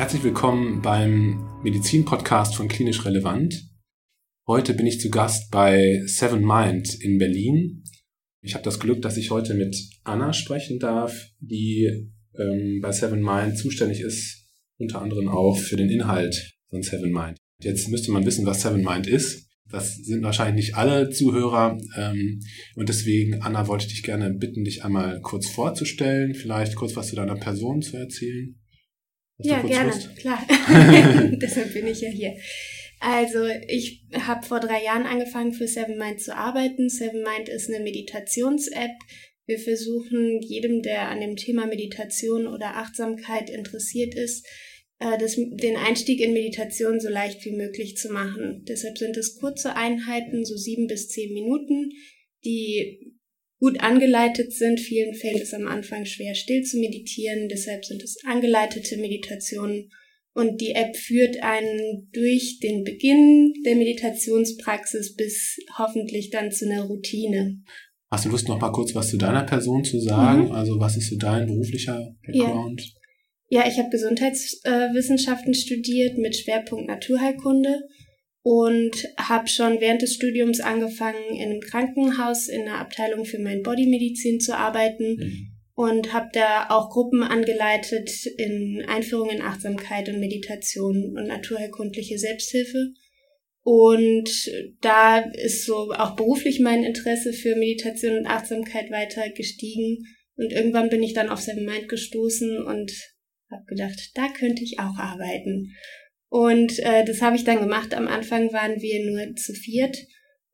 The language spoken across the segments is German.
Herzlich willkommen beim Medizin-Podcast von Klinisch Relevant. Heute bin ich zu Gast bei Seven Mind in Berlin. Ich habe das Glück, dass ich heute mit Anna sprechen darf, die ähm, bei Seven Mind zuständig ist, unter anderem auch für den Inhalt von Seven Mind. Jetzt müsste man wissen, was Seven Mind ist. Das sind wahrscheinlich nicht alle Zuhörer. Ähm, und deswegen, Anna, wollte ich dich gerne bitten, dich einmal kurz vorzustellen, vielleicht kurz was zu deiner Person zu erzählen. Ja, gerne, Lust? klar. Deshalb bin ich ja hier. Also ich habe vor drei Jahren angefangen für Seven Mind zu arbeiten. Seven Mind ist eine Meditations-App. Wir versuchen jedem, der an dem Thema Meditation oder Achtsamkeit interessiert ist, äh, das, den Einstieg in Meditation so leicht wie möglich zu machen. Deshalb sind es kurze Einheiten, so sieben bis zehn Minuten, die gut angeleitet sind. Vielen fällt es am Anfang schwer, still zu meditieren. Deshalb sind es angeleitete Meditationen. Und die App führt einen durch den Beginn der Meditationspraxis bis hoffentlich dann zu einer Routine. Hast du Lust, noch mal kurz was zu deiner Person zu sagen? Mhm. Also was ist so dein beruflicher Background? Ja. Ja, ich habe Gesundheitswissenschaften studiert mit Schwerpunkt Naturheilkunde und habe schon während des Studiums angefangen, in einem Krankenhaus in einer Abteilung für mein Bodymedizin zu arbeiten mhm. und habe da auch Gruppen angeleitet in Einführung in Achtsamkeit und Meditation und naturheilkundliche Selbsthilfe. Und da ist so auch beruflich mein Interesse für Meditation und Achtsamkeit weiter gestiegen. Und irgendwann bin ich dann auf Seven Mind gestoßen und habe gedacht, da könnte ich auch arbeiten. Und äh, das habe ich dann gemacht. Am Anfang waren wir nur zu viert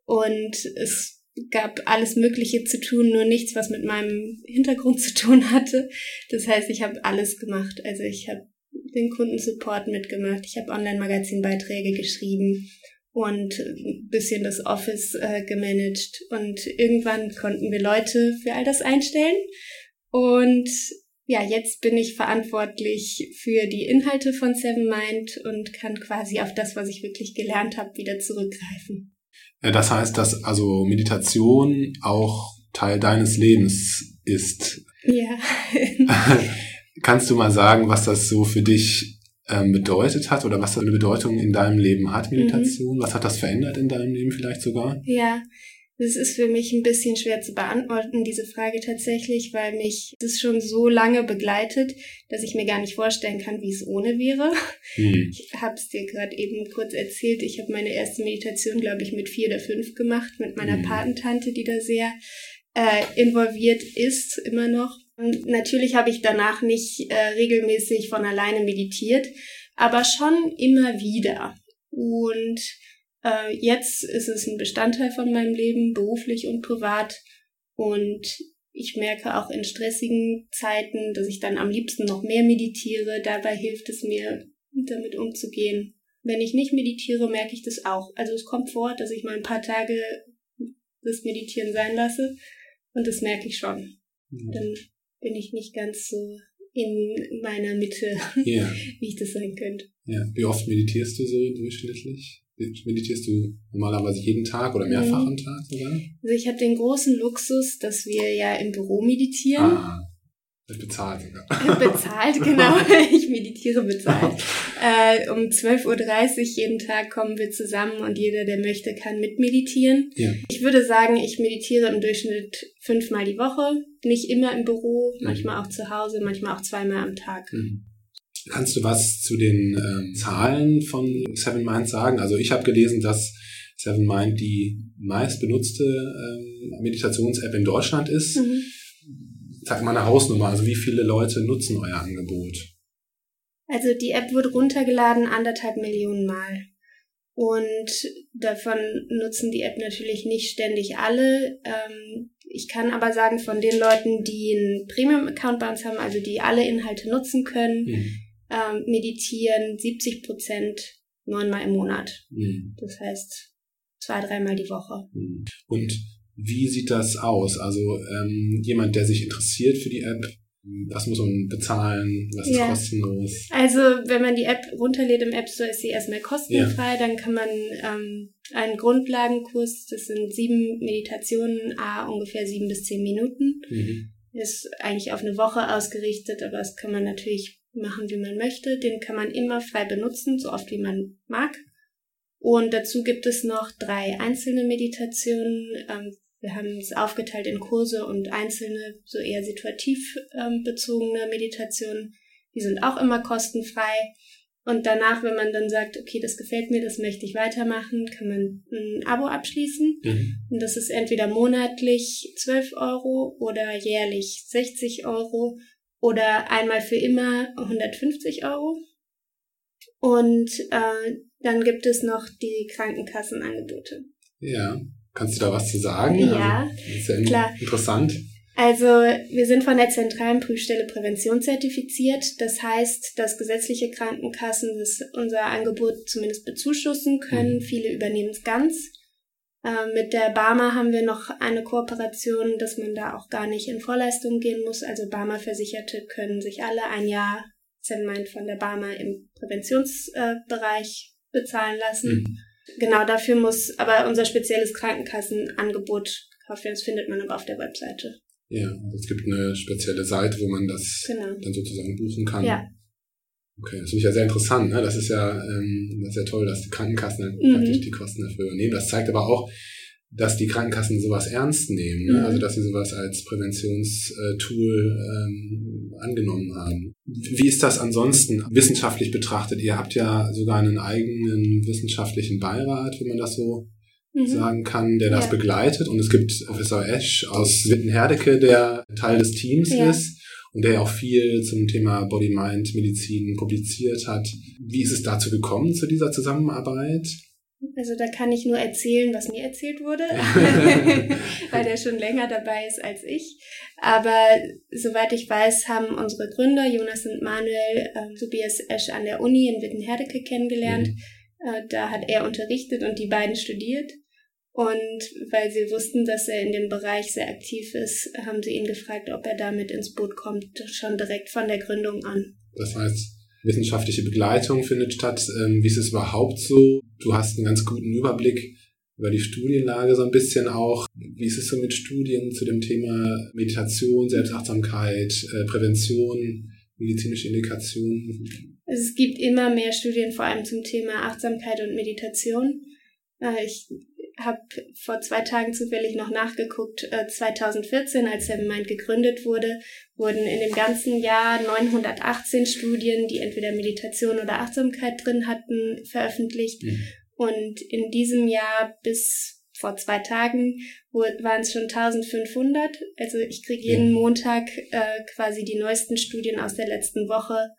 und es gab alles Mögliche zu tun, nur nichts, was mit meinem Hintergrund zu tun hatte. Das heißt, ich habe alles gemacht. Also ich habe den Kundensupport mitgemacht, ich habe Online-Magazin-Beiträge geschrieben und ein bisschen das Office äh, gemanagt. Und irgendwann konnten wir Leute für all das einstellen. Und ja, jetzt bin ich verantwortlich für die Inhalte von Seven Mind und kann quasi auf das, was ich wirklich gelernt habe, wieder zurückgreifen. Das heißt, dass also Meditation auch Teil deines Lebens ist. Ja. Kannst du mal sagen, was das so für dich ähm, bedeutet hat oder was das eine Bedeutung in deinem Leben hat, Meditation? Mhm. Was hat das verändert in deinem Leben vielleicht sogar? Ja, das ist für mich ein bisschen schwer zu beantworten, diese Frage tatsächlich, weil mich das schon so lange begleitet, dass ich mir gar nicht vorstellen kann, wie es ohne wäre. Mhm. Ich habe es dir gerade eben kurz erzählt. Ich habe meine erste Meditation, glaube ich, mit vier oder fünf gemacht, mit meiner mhm. Patentante, die da sehr äh, involviert ist, immer noch. Und natürlich habe ich danach nicht äh, regelmäßig von alleine meditiert, aber schon immer wieder. Und äh, jetzt ist es ein Bestandteil von meinem Leben, beruflich und privat. Und ich merke auch in stressigen Zeiten, dass ich dann am liebsten noch mehr meditiere. Dabei hilft es mir, damit umzugehen. Wenn ich nicht meditiere, merke ich das auch. Also es kommt vor, dass ich mal ein paar Tage das Meditieren sein lasse. Und das merke ich schon. Ja. Dann bin ich nicht ganz so in meiner Mitte, ja. wie ich das sein könnte. Ja. Wie oft meditierst du so durchschnittlich? Meditierst du normalerweise jeden Tag oder mehrfach mhm. am Tag sogar? Also ich habe den großen Luxus, dass wir ja im Büro meditieren. Ah, bezahlt sogar. Bezahlt, genau. Ich meditiere bezahlt. äh, um 12.30 Uhr jeden Tag kommen wir zusammen und jeder, der möchte, kann mitmeditieren. Ja. Ich würde sagen, ich meditiere im Durchschnitt fünfmal die Woche. Nicht immer im Büro, mhm. manchmal auch zu Hause, manchmal auch zweimal am Tag. Mhm. Kannst du was zu den ähm, Zahlen von Seven Mind sagen? Also ich habe gelesen, dass Seven Mind die meist benutzte ähm, Meditations-App in Deutschland ist. Mhm. Sag mal eine Hausnummer, also wie viele Leute nutzen euer Angebot? Also die App wird runtergeladen anderthalb Millionen Mal. Und davon nutzen die App natürlich nicht ständig alle. Ähm, ich kann aber sagen, von den Leuten, die einen Premium-Account bei uns haben, also die alle Inhalte nutzen können, mhm ähm, meditieren 70 Prozent neunmal im Monat. Mhm. Das heißt zwei, dreimal die Woche. Mhm. Und wie sieht das aus? Also ähm, jemand, der sich interessiert für die App, was muss man bezahlen? Was ist ja. kostenlos? Also wenn man die App runterlädt im App Store, ist sie erstmal kostenfrei. Ja. Dann kann man ähm, einen Grundlagenkurs, das sind sieben Meditationen, a ungefähr sieben bis zehn Minuten. Mhm. Ist eigentlich auf eine Woche ausgerichtet, aber das kann man natürlich machen, wie man möchte. Den kann man immer frei benutzen, so oft wie man mag. Und dazu gibt es noch drei einzelne Meditationen. Ähm, wir haben es aufgeteilt in Kurse und einzelne, so eher situativ ähm, bezogene Meditationen. Die sind auch immer kostenfrei. Und danach, wenn man dann sagt, okay, das gefällt mir, das möchte ich weitermachen, kann man ein Abo abschließen. Mhm. Und das ist entweder monatlich 12 Euro oder jährlich 60 Euro oder einmal für immer 150 Euro. Und äh, dann gibt es noch die Krankenkassenangebote. Ja, kannst du da was zu sagen? Ja, also, ja klar. Interessant. Also wir sind von der zentralen Prüfstelle Prävention zertifiziert. Das heißt, dass gesetzliche Krankenkassen das, unser Angebot zumindest bezuschussen können. Mhm. Viele übernehmen es ganz. Äh, mit der Barmer haben wir noch eine Kooperation, dass man da auch gar nicht in Vorleistung gehen muss. Also Barmer-Versicherte können sich alle ein Jahr Zenmind von der Barmer im Präventionsbereich äh, bezahlen lassen. Mhm. Genau dafür muss aber unser spezielles Krankenkassenangebot gekauft werden. Das findet man aber auf der Webseite. Ja, also es gibt eine spezielle Seite, wo man das genau. dann sozusagen buchen kann. Ja. Okay, das finde ich ja sehr interessant. Ne? Das ist ja, ähm, das ist ja toll, dass die Krankenkassen dann mhm. praktisch die Kosten dafür übernehmen. Das zeigt aber auch, dass die Krankenkassen sowas ernst nehmen. Ne? Mhm. Also dass sie sowas als Präventionstool ähm, angenommen haben. Wie ist das ansonsten wissenschaftlich betrachtet? Ihr habt ja sogar einen eigenen wissenschaftlichen Beirat, wenn man das so mhm. sagen kann, der das ja. begleitet. Und es gibt Professor Esch aus Wittenherdecke, der Teil des Teams ja. ist und der ja auch viel zum Thema Body-Mind-Medizin publiziert hat. Wie ist es dazu gekommen, zu dieser Zusammenarbeit? Also da kann ich nur erzählen, was mir erzählt wurde, weil der schon länger dabei ist als ich. Aber soweit ich weiß, haben unsere Gründer, Jonas und Manuel, äh, Tobias Esch an der Uni in Wittenherdecke kennengelernt. Mhm. Äh, da hat er unterrichtet und die beiden studiert. Und weil sie wussten, dass er in dem Bereich sehr aktiv ist, haben sie ihn gefragt, ob er damit ins Boot kommt, schon direkt von der Gründung an. Das heißt, wissenschaftliche Begleitung findet statt. Ähm, wie ist es überhaupt so? Du hast einen ganz guten Überblick über die Studienlage so ein bisschen auch. Wie ist es so mit Studien zu dem Thema Meditation, Selbstachtsamkeit, äh, Prävention, medizinische Indikationen? Es gibt immer mehr Studien, vor allem zum Thema Achtsamkeit und Meditation. Äh, ich habe vor zwei Tagen zufällig noch nachgeguckt. 2014, äh, als Seven Mind gegründet wurde, wurden in dem ganzen Jahr 918 Studien, die entweder Meditation oder Achtsamkeit drin hatten, veröffentlicht. Mhm. Und in diesem Jahr bis vor zwei Tagen waren es schon 1500. Also ich kriege jeden Montag äh, quasi die neuesten Studien aus der letzten Woche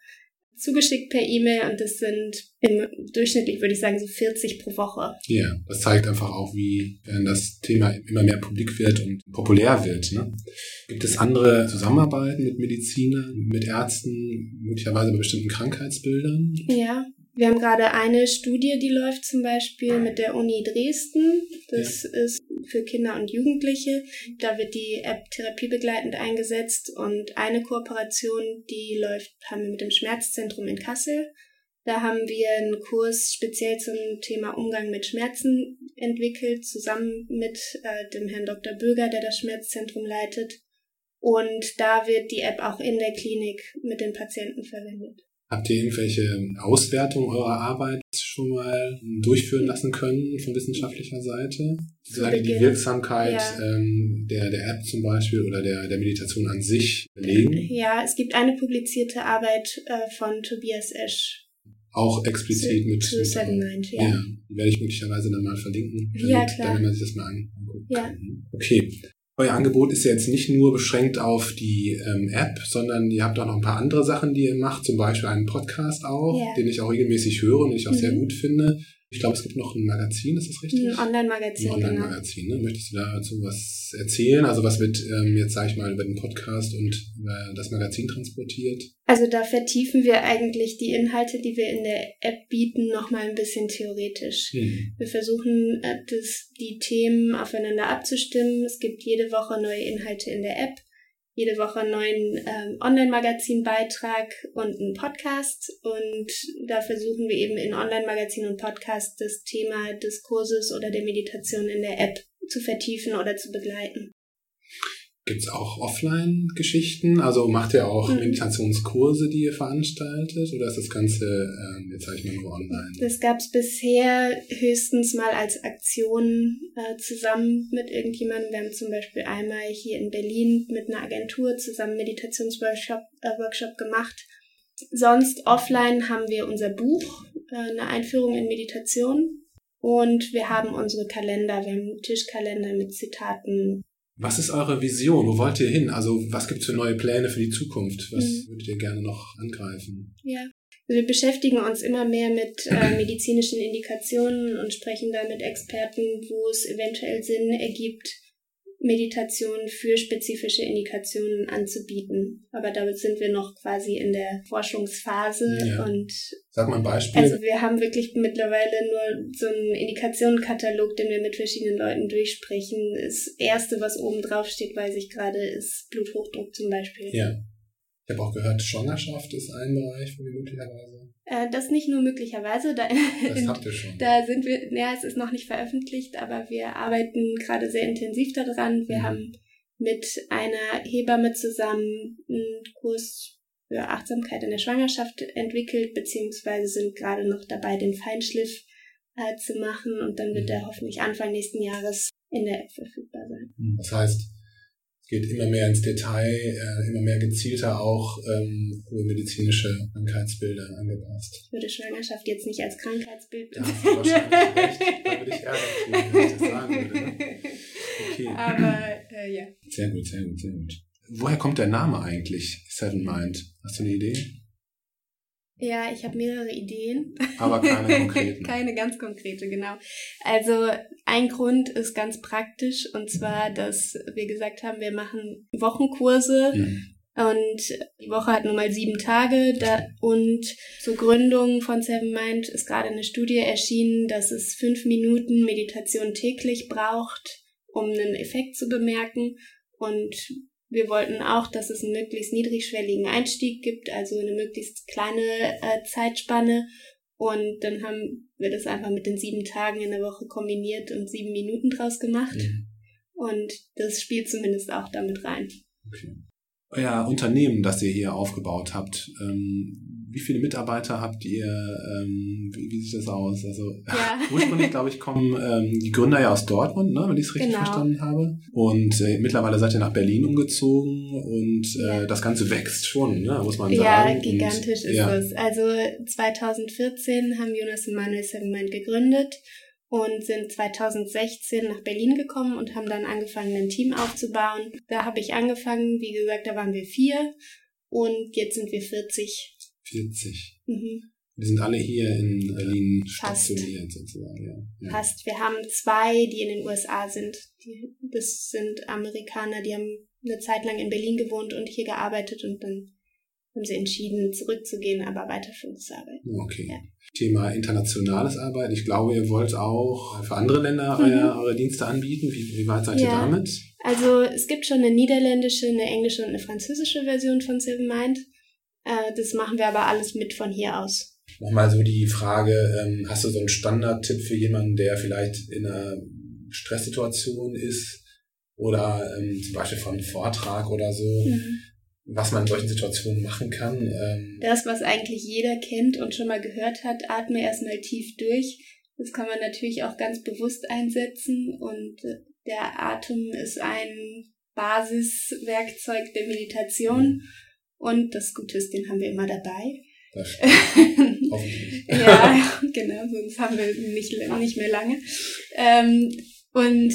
zugeschickt per E-Mail und das sind im durchschnittlich würde ich sagen so 40 pro Woche. Ja, das zeigt einfach auch, wie wenn das Thema immer mehr publik wird und populär wird. Ne? Gibt es andere Zusammenarbeiten mit Medizinern, mit Ärzten, möglicherweise bei bestimmten Krankheitsbildern? Ja, wir haben gerade eine Studie, die läuft zum Beispiel mit der Uni Dresden. Das ja. ist für Kinder und Jugendliche. Da wird die App therapiebegleitend eingesetzt und eine Kooperation, die läuft, haben wir mit dem Schmerzzentrum in Kassel. Da haben wir einen Kurs speziell zum Thema Umgang mit Schmerzen entwickelt, zusammen mit äh, dem Herrn Dr. Böger, der das Schmerzzentrum leitet. Und da wird die App auch in der Klinik mit den Patienten verwendet. Habt ihr irgendwelche Auswertungen eurer Arbeit schon mal durchführen lassen können von wissenschaftlicher Seite? Sozusagen die Wirksamkeit ja. ähm, der, der App zum Beispiel oder der, der Meditation an sich belegen? Ja, es gibt eine publizierte Arbeit äh, von Tobias Esch. Auch explizit zu, mit, zu Seven Mind, ja. ja. Die werde ich möglicherweise dann mal verlinken, damit, ja, klar. damit man sich das mal anguckt. Ja. Okay. Euer Angebot ist ja jetzt nicht nur beschränkt auf die ähm, App, sondern ihr habt auch noch ein paar andere Sachen, die ihr macht, zum Beispiel einen Podcast auch, yeah. den ich auch regelmäßig höre und den ich auch mhm. sehr gut finde. Ich glaube, es gibt noch ein Magazin, ist das richtig? Ein Online-Magazin. Ein genau. Online-Magazin, ne? Möchtest du dazu was erzählen? Also was wird ähm, jetzt, sage ich mal, über den Podcast und über das Magazin transportiert? Also da vertiefen wir eigentlich die Inhalte, die wir in der App bieten, nochmal ein bisschen theoretisch. Hm. Wir versuchen, äh, das, die Themen aufeinander abzustimmen. Es gibt jede Woche neue Inhalte in der App jede Woche einen neuen ähm, Online-Magazin-Beitrag und einen Podcast. Und da versuchen wir eben in Online-Magazin und Podcast das Thema des Kurses oder der Meditation in der App zu vertiefen oder zu begleiten. Gibt es auch Offline-Geschichten? Also macht ihr auch mhm. Meditationskurse, die ihr veranstaltet? Oder ist das Ganze, ähm, jetzt sage ich mal, nur online? Das gab es bisher höchstens mal als Aktion äh, zusammen mit irgendjemandem. Wir haben zum Beispiel einmal hier in Berlin mit einer Agentur zusammen Meditationsworkshop äh, Workshop gemacht. Sonst offline haben wir unser Buch, äh, eine Einführung in Meditation. Und wir haben unsere Kalender, wir haben Tischkalender mit Zitaten was ist eure Vision? Wo wollt ihr hin? Also was gibt es für neue Pläne für die Zukunft? Was mhm. würdet ihr gerne noch angreifen? Ja, wir beschäftigen uns immer mehr mit äh, medizinischen Indikationen und sprechen da mit Experten, wo es eventuell Sinn ergibt, Meditation für spezifische Indikationen anzubieten. Aber damit sind wir noch quasi in der Forschungsphase ja. und Sag mal ein Beispiel. Also wir haben wirklich mittlerweile nur so einen Indikationenkatalog, den wir mit verschiedenen Leuten durchsprechen. Das erste, was oben drauf steht, weiß ich gerade, ist Bluthochdruck zum Beispiel. Ja. Ich habe auch gehört, Schwangerschaft ist ein Bereich, wo wir möglicherweise. Äh, das nicht nur möglicherweise, da, das habt ihr schon. da sind wir, naja, es ist noch nicht veröffentlicht, aber wir arbeiten gerade sehr intensiv daran. Wir mhm. haben mit einer Hebamme zusammen einen Kurs für Achtsamkeit in der Schwangerschaft entwickelt, beziehungsweise sind gerade noch dabei, den Feinschliff äh, zu machen und dann wird mhm. er hoffentlich Anfang nächsten Jahres in der App verfügbar sein. Das heißt, geht immer mehr ins Detail, äh, immer mehr gezielter auch ähm, medizinische Krankheitsbilder angepasst. Ich würde Schwangerschaft jetzt nicht als Krankheitsbild recht. Da würde ich ärgern, wenn ich das sagen würde. Ne? Okay. Aber äh, ja. Sehr gut, sehr gut, sehr gut. Woher kommt der Name eigentlich, Seven Mind? Hast du eine Idee? Ja, ich habe mehrere Ideen. Aber keine konkrete. keine ganz konkrete, genau. Also ein Grund ist ganz praktisch und zwar, dass wir gesagt haben, wir machen Wochenkurse. Mhm. Und die Woche hat nun mal sieben Tage da, und zur Gründung von Seven Mind ist gerade eine Studie erschienen, dass es fünf Minuten Meditation täglich braucht, um einen Effekt zu bemerken. Und wir wollten auch, dass es einen möglichst niedrigschwelligen Einstieg gibt, also eine möglichst kleine äh, Zeitspanne. Und dann haben wir das einfach mit den sieben Tagen in der Woche kombiniert und sieben Minuten draus gemacht. Mhm. Und das spielt zumindest auch damit rein. Okay. Euer Unternehmen, das ihr hier aufgebaut habt, ähm, wie viele Mitarbeiter habt ihr? Ähm, wie, wie, sieht das aus? Also ja. ursprünglich, glaube ich, kommen ähm, die Gründer ja aus Dortmund, ne, wenn ich es richtig genau. verstanden habe. Und äh, mittlerweile seid ihr nach Berlin umgezogen und äh, das Ganze wächst schon, ne, muss man sagen. Ja, gigantisch und, ist ja. es. Also 2014 haben Jonas und Manuel Sevenmind gegründet und sind 2016 nach Berlin gekommen und haben dann angefangen, ein Team aufzubauen. Da habe ich angefangen, wie gesagt, da waren wir vier und jetzt sind wir 40 40. Mhm. Die sind alle hier in Berlin stationiert sozusagen. Ja. ja. Fast. Wir haben zwei, die in den USA sind. Die, das sind Amerikaner, die haben eine Zeit lang in Berlin gewohnt und hier gearbeitet und dann haben sie entschieden, zurückzugehen, aber weiter für uns zu arbeiten. Okay. Ja. Thema internationales Arbeiten. Ich glaube, ihr wollt auch für andere Länder mhm. eure, eure, Dienste anbieten. Wie, wie weit seid ja. ihr damit? Also es gibt schon eine niederländische, eine englische und eine französische Version von Seven Mind. Äh, das machen wir aber alles mit von hier aus. Nochmal so die Frage, ähm, hast du so einen Standardtipp für jemanden, der vielleicht in einer Stresssituation ist oder ähm, zum Beispiel von einem Vortrag oder so, mhm. was man in solchen Situationen machen kann? Ähm, das, was eigentlich jeder kennt und schon mal gehört hat, atme erstmal tief durch. Das kann man natürlich auch ganz bewusst einsetzen und äh, der Atem ist ein Basiswerkzeug der Meditation. Mhm. Und das Gute ist, den haben wir immer dabei. Das ja, genau, sonst haben wir nicht, nicht mehr lange. Ähm, und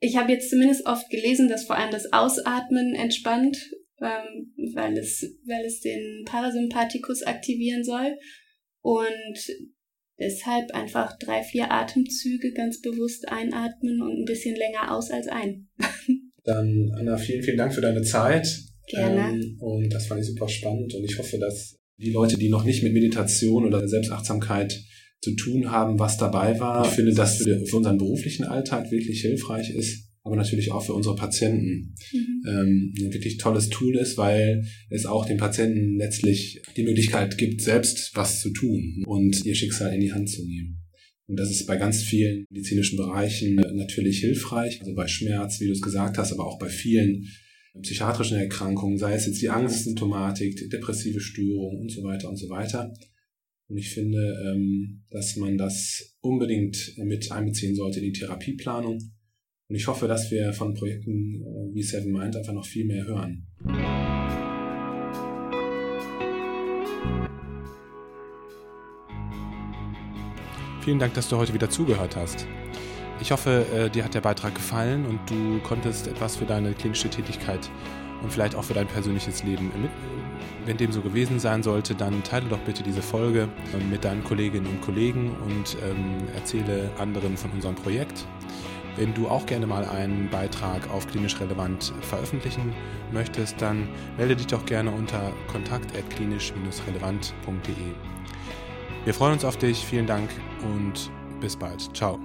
ich habe jetzt zumindest oft gelesen, dass vor allem das Ausatmen entspannt, ähm, weil, es, weil es den Parasympathikus aktivieren soll. Und deshalb einfach drei, vier Atemzüge ganz bewusst einatmen und ein bisschen länger aus als ein. Dann, Anna, vielen, vielen Dank für deine Zeit. Gerne. Ähm, und das fand ich super spannend und ich hoffe, dass die Leute, die noch nicht mit Meditation oder Selbstachtsamkeit zu tun haben, was dabei war. Ich finde, dass für, für unseren beruflichen Alltag wirklich hilfreich ist, aber natürlich auch für unsere Patienten mhm. ähm, ein wirklich tolles Tool ist, weil es auch den Patienten letztlich die Möglichkeit gibt, selbst was zu tun und ihr Schicksal in die Hand zu nehmen. Und das ist bei ganz vielen medizinischen Bereichen natürlich hilfreich, also bei Schmerz, wie du es gesagt hast, aber auch bei vielen psychiatrischen Erkrankungen, sei es jetzt die Angstsymptomatik, die depressive Störung und so weiter und so weiter. Und ich finde, ähm, dass man das unbedingt mit einbeziehen sollte in die Therapieplanung. Und ich hoffe, dass wir von Projekten äh, wie Seven Mind einfach noch viel mehr hören. Vielen Dank, dass du heute wieder zugehört hast. Ich hoffe, äh, dir hat der Beitrag gefallen und du konntest etwas für deine klinische Tätigkeit und vielleicht auch für dein persönliches Leben mit. Wenn dem so gewesen sein sollte, dann teile doch bitte diese Folge ähm, mit deinen Kolleginnen und Kollegen und ähm, erzähle anderen von unserem Projekt. Wenn du auch gerne mal einen Beitrag auf klinisch relevant veröffentlichen möchtest, dann melde dich doch gerne unter kontakt.klinisch-relevant.de. Wir freuen uns auf dich, vielen Dank und bis bald. Ciao.